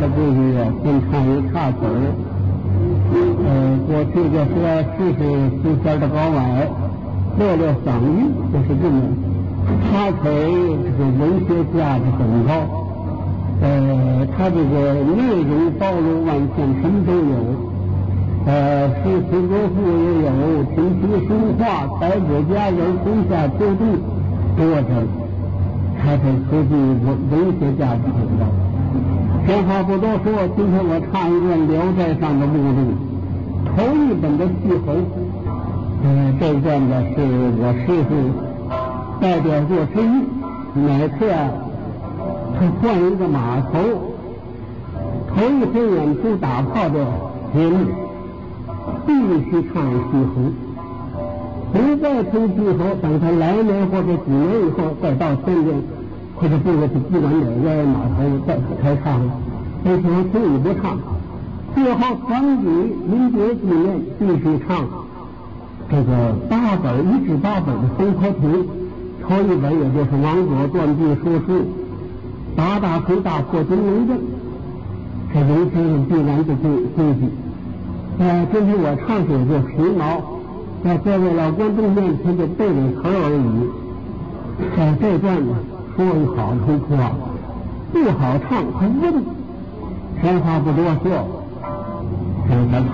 的规矩啊，先唱一插曲。呃，过去就说试试四弦的高矮，练练嗓音，就是这么。插曲儿这个文学价值很高，呃，它这个内容包罗万象，什么都有。呃，诗词歌赋也有，琴棋书画、百者佳人、春夏秋冬，多着。它是科技文文学价值很高。闲话不多说，今天我唱一段《聊斋》上的目录，头一本的戏猴。嗯，这一段呢是我师傅代表作之一。每次啊，他换一个码头，头一回演出打炮的节目。必须唱戏猴，不再唱戏猴，等他来年或者几年以后再到天津，或者不管不管哪个码头再开唱了，那时候可以不唱。最后团体民节纪念必须唱这个八本一至八本的《风和图》，头一本也就是王佐断臂说书，打打锤大破金龙阵，这人生必然的规规矩。呃，今天我唱的就皮毛，在各位老观众面前就背点词而已。在这段呢，说好听话，不好唱还问。闲话不多说，咱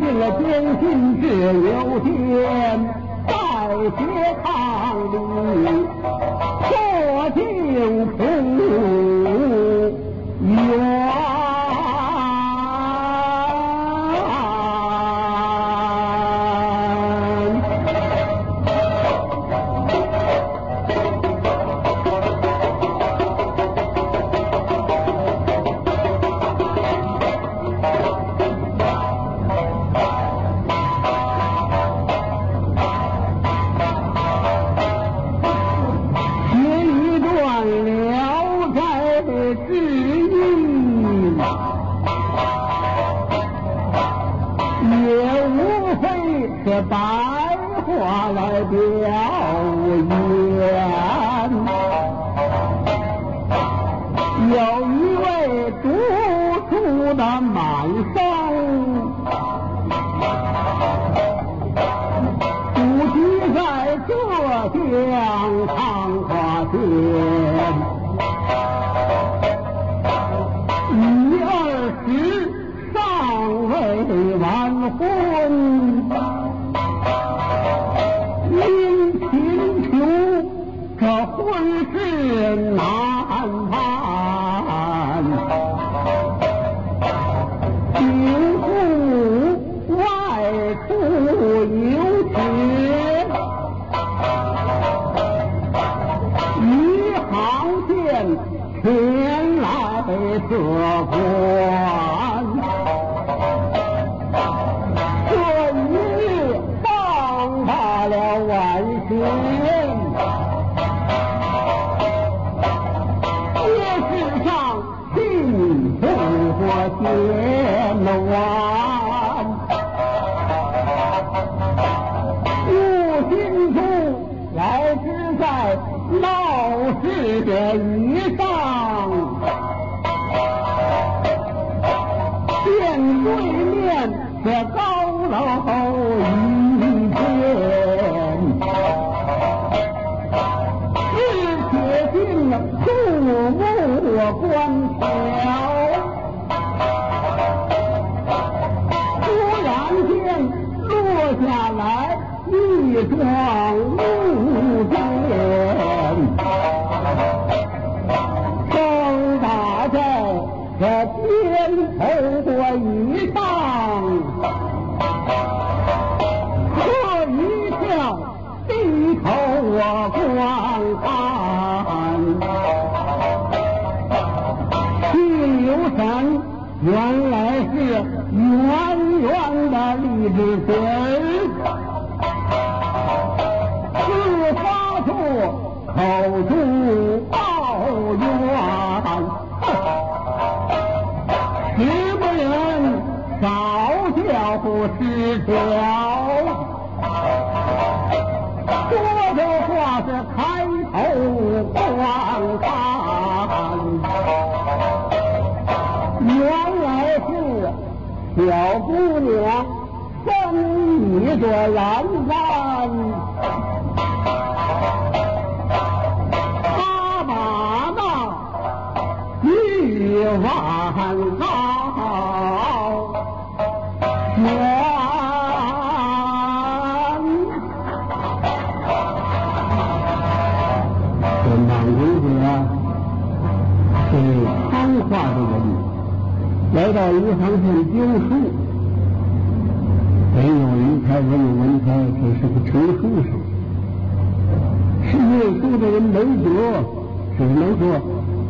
咱唱有一位读书的满生，不居在浙江长河县。我观到银行县丢书，没有人才，没有文才，只是个穷书生。是念书的人没辙，只能说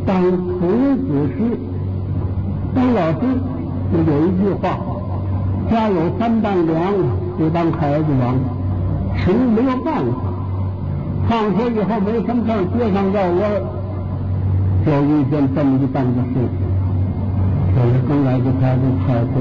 当孔子师。当老师就有一句话：家有三担粮，就当孩子王。穷没有办法，放学以后没什么事，街上绕弯，就遇见这么一档子事情。就是刚来就开始开会，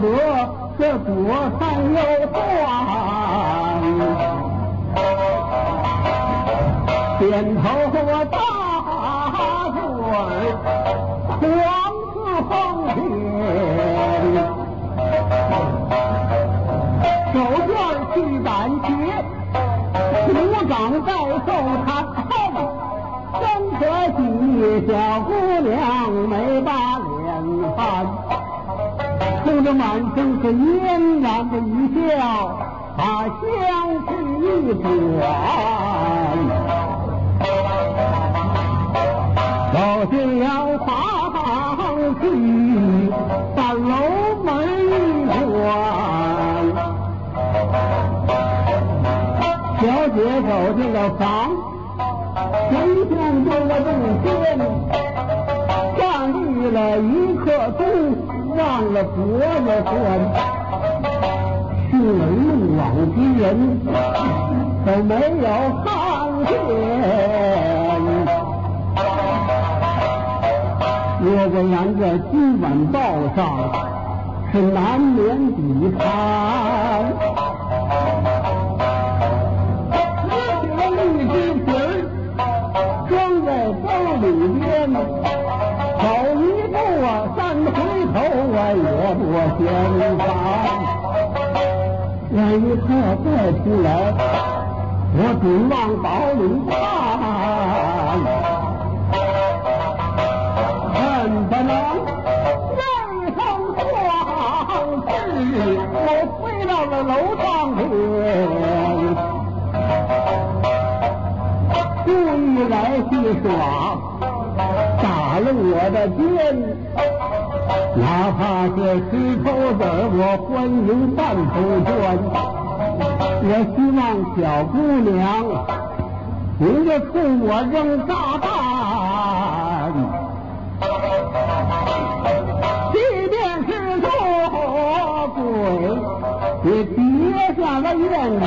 得这左三右断。点头我大嘴儿，黄似风天。手绢去胆怯，鼓掌在后他看，真可惜小姑满身是嫣然的一笑，把香气一转。走进了房去，把楼门一关。小姐走进了房，前见这个洞天，站立了一刻钟，忘了脖子关。去路往之人都没有看见。若果然这今晚报上是难免抵谈。啊，三回头啊，也不嫌烦。万一他要再出来，我准往包里看，恨不能为生壮志，我飞到了楼上去，故意来戏耍，打了我的肩。哪怕是石头子，我欢迎半头砖。我希望小姑娘，你就冲我扔炸弹，即便是做鬼，也别下了怨缘。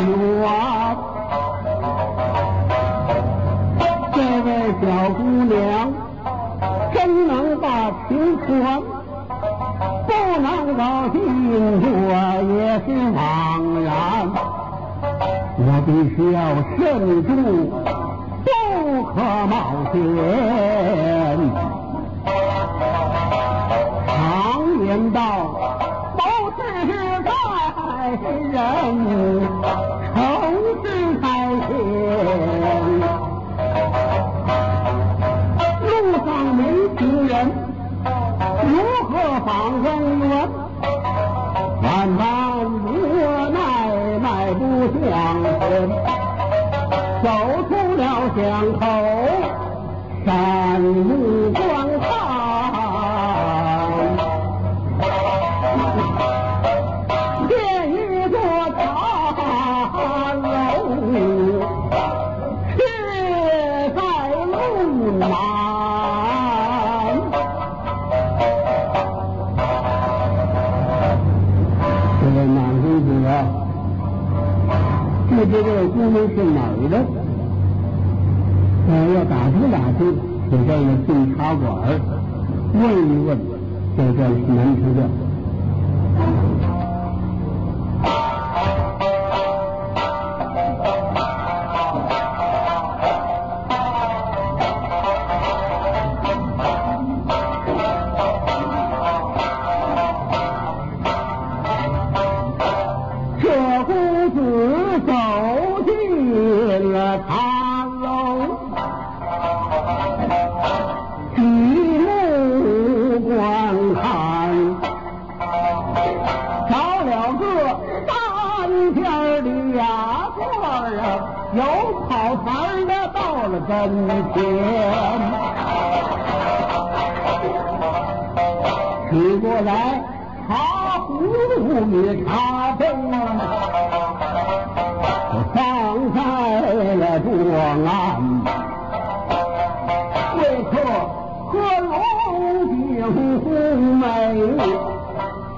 这位小姑娘，真能把情传。高兴我也是枉然，我必须要慎重，不可冒险。常言道，谋事在人，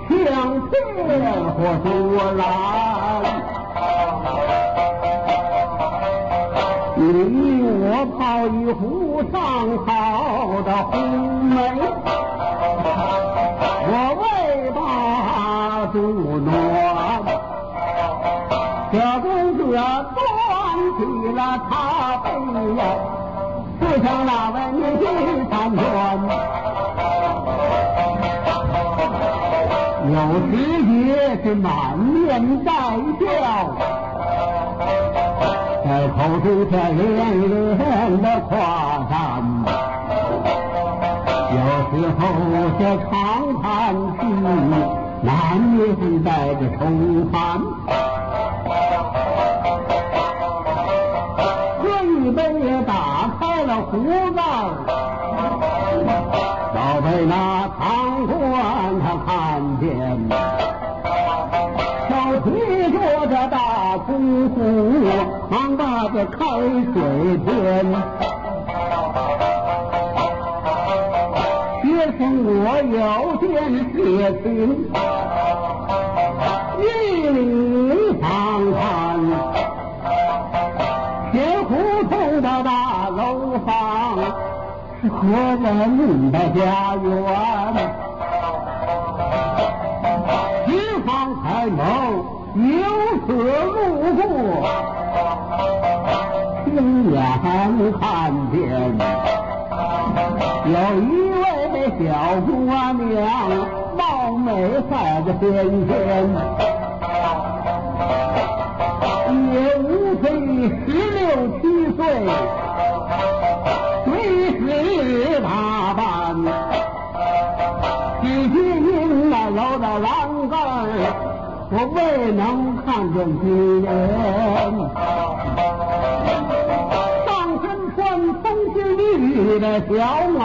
相见何如来？你我泡一壶上好的红梅。满面带笑，在口中却连连的夸赞。有时候我却长叹气，难免带着愁烦。喝一杯也打开了壶盖，倒被那堂官他看见。开水天学生我有点血情一里长安前胡同的大楼房是何着你的家园能看见有一位小姑娘，貌美赛个天仙，也无非十六七岁，女十打扮。只见您那搂着栏杆，我未能看见您。的小袄，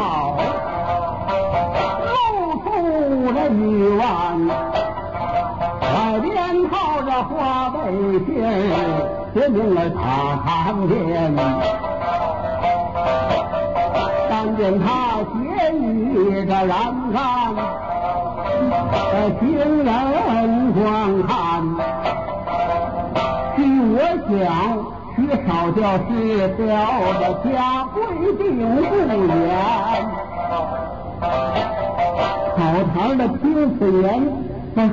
露出了玉腕。海边靠着花背心，写明了大长脸。但见他斜倚着栏杆，行人观看。据我想，缺少教师表的家规定不严，草堂的听此言。那舌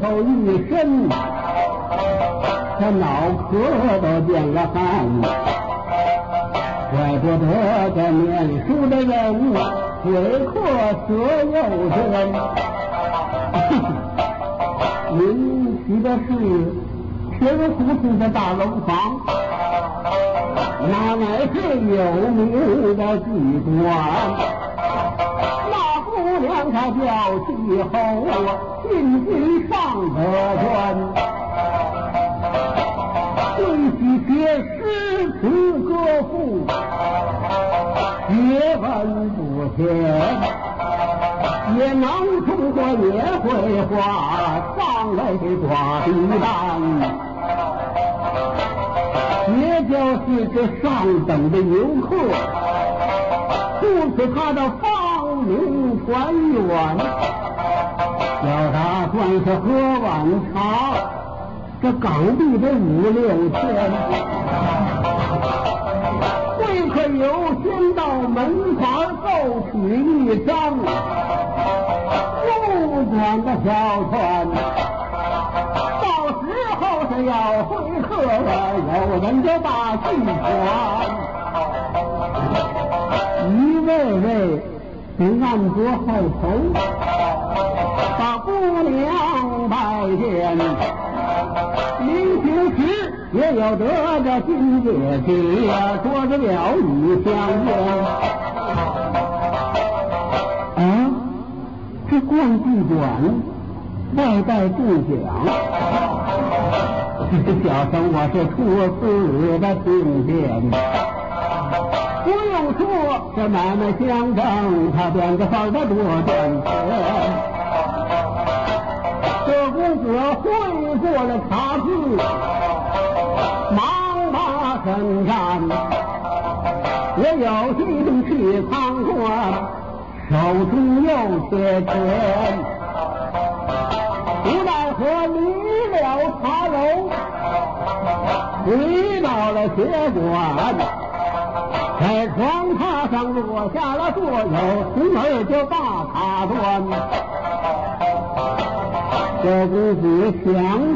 头一伸，他脑壳都变了汗。怪不得这念书的人嘴阔舌又尖。您提的是平胡同的大楼房，那乃是有名的妓馆。娘她叫气候，进京上得专，对其写诗词歌赋，学问不浅，也能中国也会画，上来的挂笔单，要是这上等的游客，故此他的芳名传远。要他算是喝碗茶，这港币得五六千。会可由先到门房奏取一张，不管的小船，要回客，有人就把戏传。一位位得按着后头，把姑娘拜见。临行时也有得着金戒指，说着了语相言。啊，这逛妓馆外带中奖，小生我是初次的听见。不用说，这买卖相争，他变着法儿多赚钱。这公子会过了茶具，忙把身站。我有心去参观，手中有些钱，回到了学馆。在床榻上落下了座右，从儿就把他端。这公子想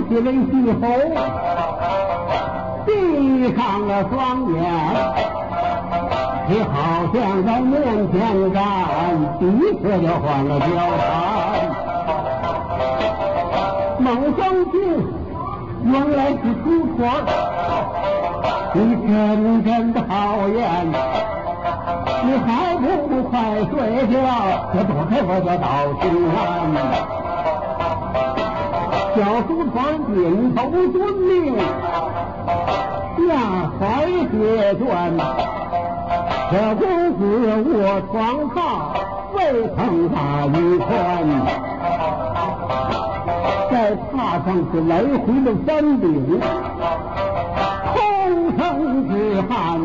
起了以后，闭上了双眼，你好像在面前站，立刻就换了交谈。猛将军，原来是出错。你真真讨厌，你还不快睡觉？这躲开我就到心安。小书童点头遵命，下台写卷。这公子卧床榻，未曾打一穿，在榻上是来回的翻顶。之汉，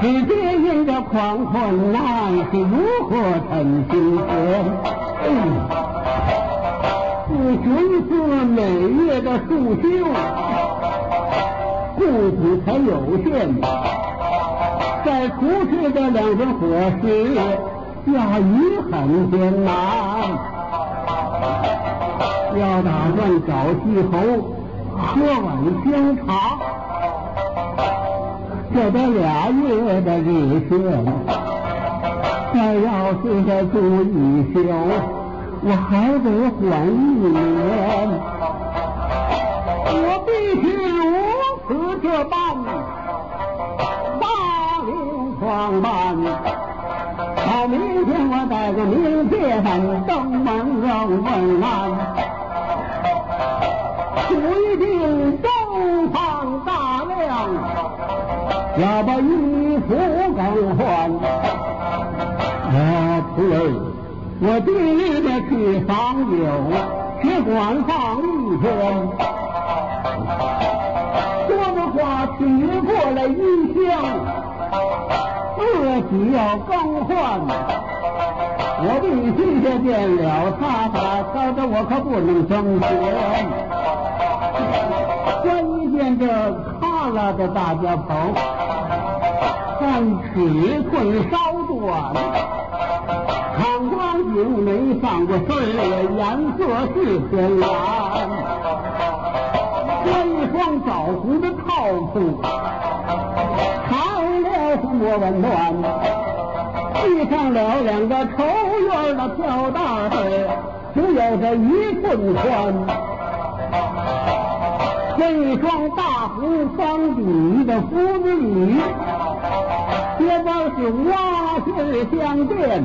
只接应着狂困难是如何成心田？自寻思每月的束修，故子才有限，在苦吃的两份伙食，下雨很艰难。要打算找季候，喝碗香茶。这得俩月的日限，再要是再住一宿，我还得缓一年。我必须如此这般，大领装扮。到明天我带个明戒饭，登门问问安，不一定要把衣服更换。啊，徒儿，我第一个去访友，只管放一天。说的话取过来一箱。自己要更换，我必须先见了他，否则我可不能争钱。关键这拉的大家跑，但尺寸稍短，看光景没上过色颜色是偏蓝，穿一双枣红的套裤。长了我温暖，系上了两个绸缎的飘带，只有这一寸宽。这双大红方底的夫子里，鞋帮是挖线相间，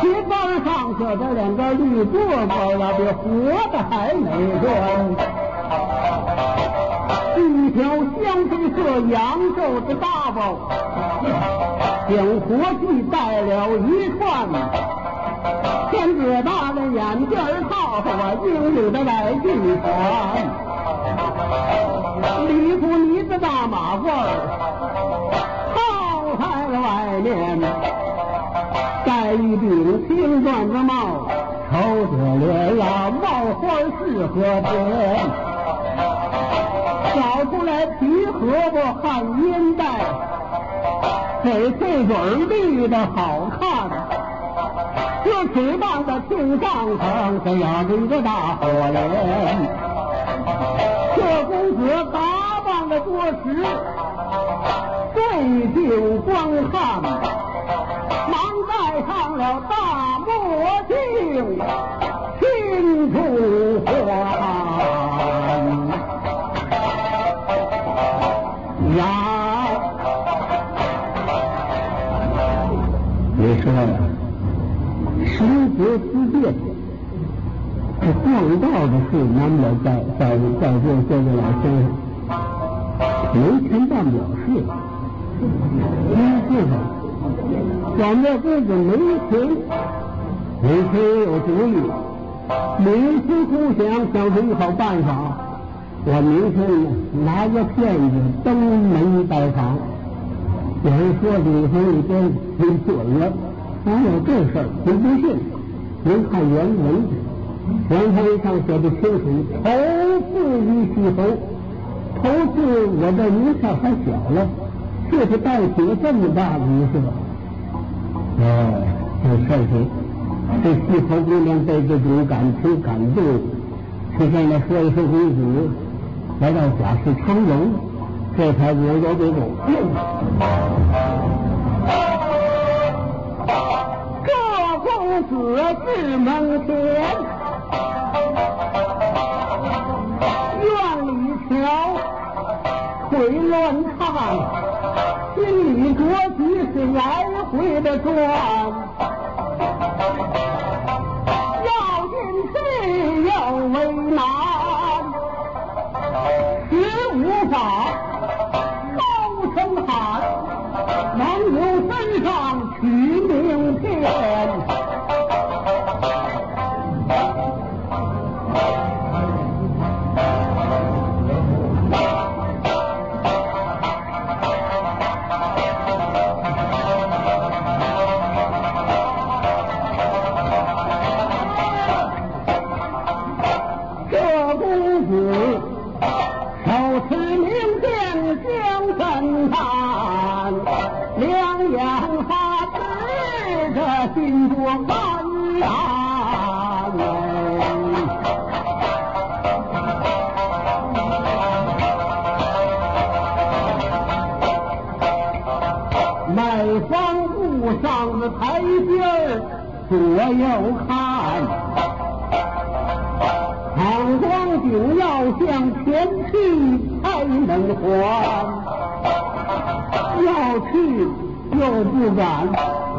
鞋帮上刻的两个绿镯子那比活的还美观。一条香妃色扬州的大包，将活计带了一串，天子大的眼镜套上我英勇的来进船，里夫呢子大马褂套在了外面，戴一顶青缎子帽，瞅着脸啊，帽花似和天。找出来皮荷包汉烟袋，给这嘴绿的好看。这嘴巴的青上层，这压着一个大火莲。这多时，最近光看，忙戴上了大墨镜，清楚花。呀，你说呀，生活之变，这逛道的事难不了在在在座各位老先生，没钱办不了事。没事吧？咱这辈子没钱，没钱也有主意，冥思苦想，想出一好办法。我明天，拿个片子登门拜访。有人说李峰一边听准了，哪有这事儿？您不信？您看原文，原文上写的清楚：头次于西侯，头次我这名下还小了，这是带起这么大的一个。哦，这事情，这西侯姑娘被这种感情感动，就向他说一声公主。来到贾氏昌荣，这才我有这种。这公子至门前，来回的转，心多烦恼嘞，卖方不上的台阶，左右看，好光景要向前去才能还，要去又不敢。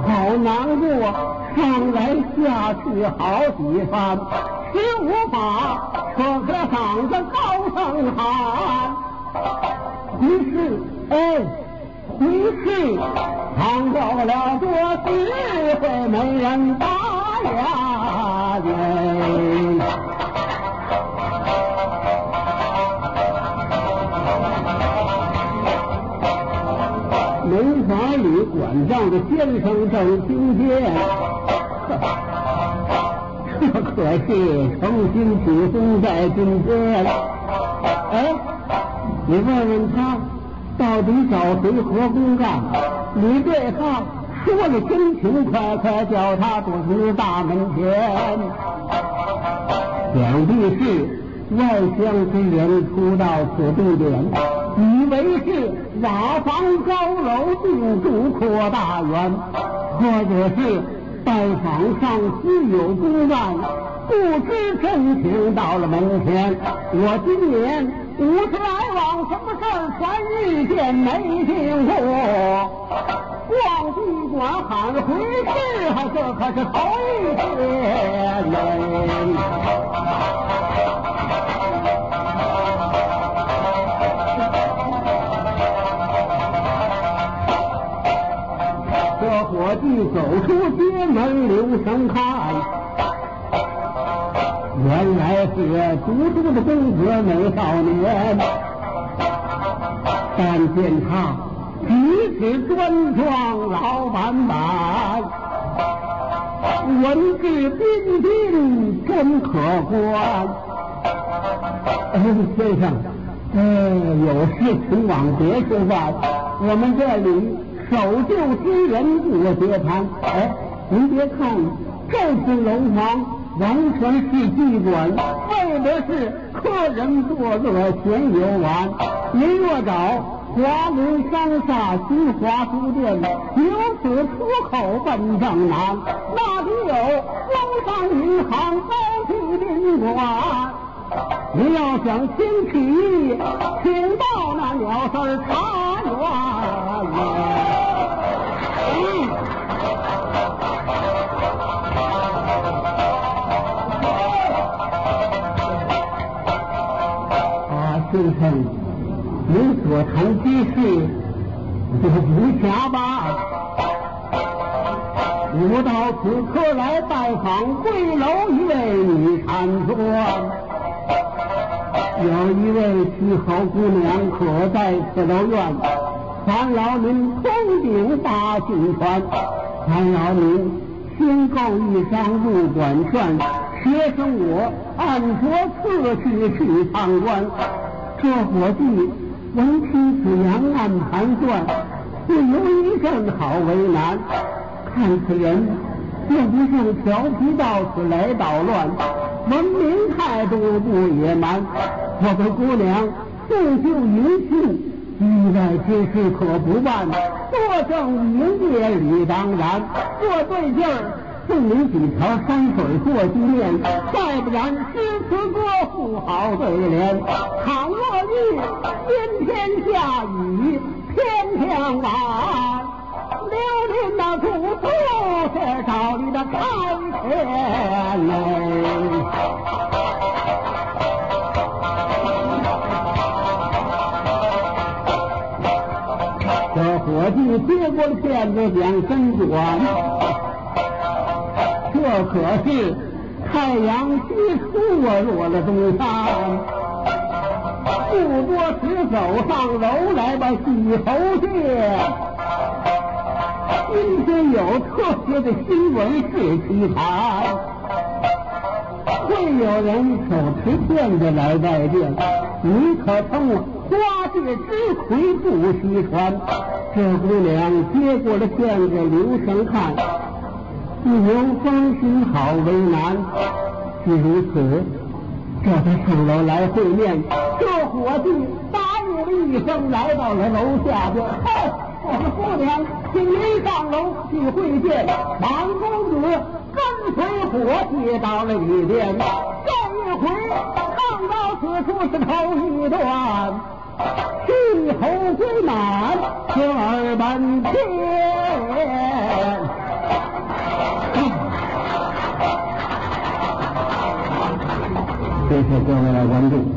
好难过，上来下去好几番，却无法扯开嗓子高声喊。于是，哎，于是唱到了多时，会没人搭理！门房里管账的先生正听见，这可是诚心起风在今天。哎，你问问他，到底找谁合公干？你对他说的真情，快快叫他躲进大门前。想必是外乡之人初到此地点。以为是瓦房高楼定住扩大园，或者是拜访上司有公办，不知真情到了门前。我今年五十来往，什么事儿全遇见没听过。逛地馆喊回事，还这可是头一天。一走出街门，留神看，原来是读书的公子美少年。但见他举止端庄，老板板，文质彬彬，真可观。先生，呃，有事请往别处办，我们这里。守旧之人不接盘，哎，您别看这是楼房，完全是妓馆，为的是客人作乐闲游玩。您若找华门商厦新华书店，由此出口奔正南，那里有工商银行高级宾馆。您要想听起，请到那鸟丝茶园。我谈之事就不假吧？我到此刻来拜访贵楼一位女禅庄，有一位七好姑娘可在此楼院，烦劳您通禀大信传，烦劳您先购一张入馆券，学生我按着次序去参观。这伙计闻听此言，暗盘算，不由一阵好为难。看此人又不像调皮到此来捣乱，文明态度不野蛮。我的姑娘送旧迎亲，意外之事可不办。作证营业理当然，做对劲儿。送你几条山水做纪念，再不然诗词歌赋好对联。倘若遇阴天下雨，天天晚，留您那祖宗是找你的开天嘞。这伙计接过了片子，两身转。这可是太阳西出啊，落了东山。不多时，走上楼来吧，洗头去。今天有特别的新闻是奇谈，会有人手持剑子来拜见，你可曾花界之魁不虚传？这姑娘接过了剑子，留神看。不由芳心好为难，既如此，这才上楼来会面。这伙计答应了一声，来到了楼下边。嗨，我的姑娘，请您上楼去会见。王公子跟随伙计到了里边，这一回。唱到此处是头一段，最后归满十二半天。谢谢各位来观众。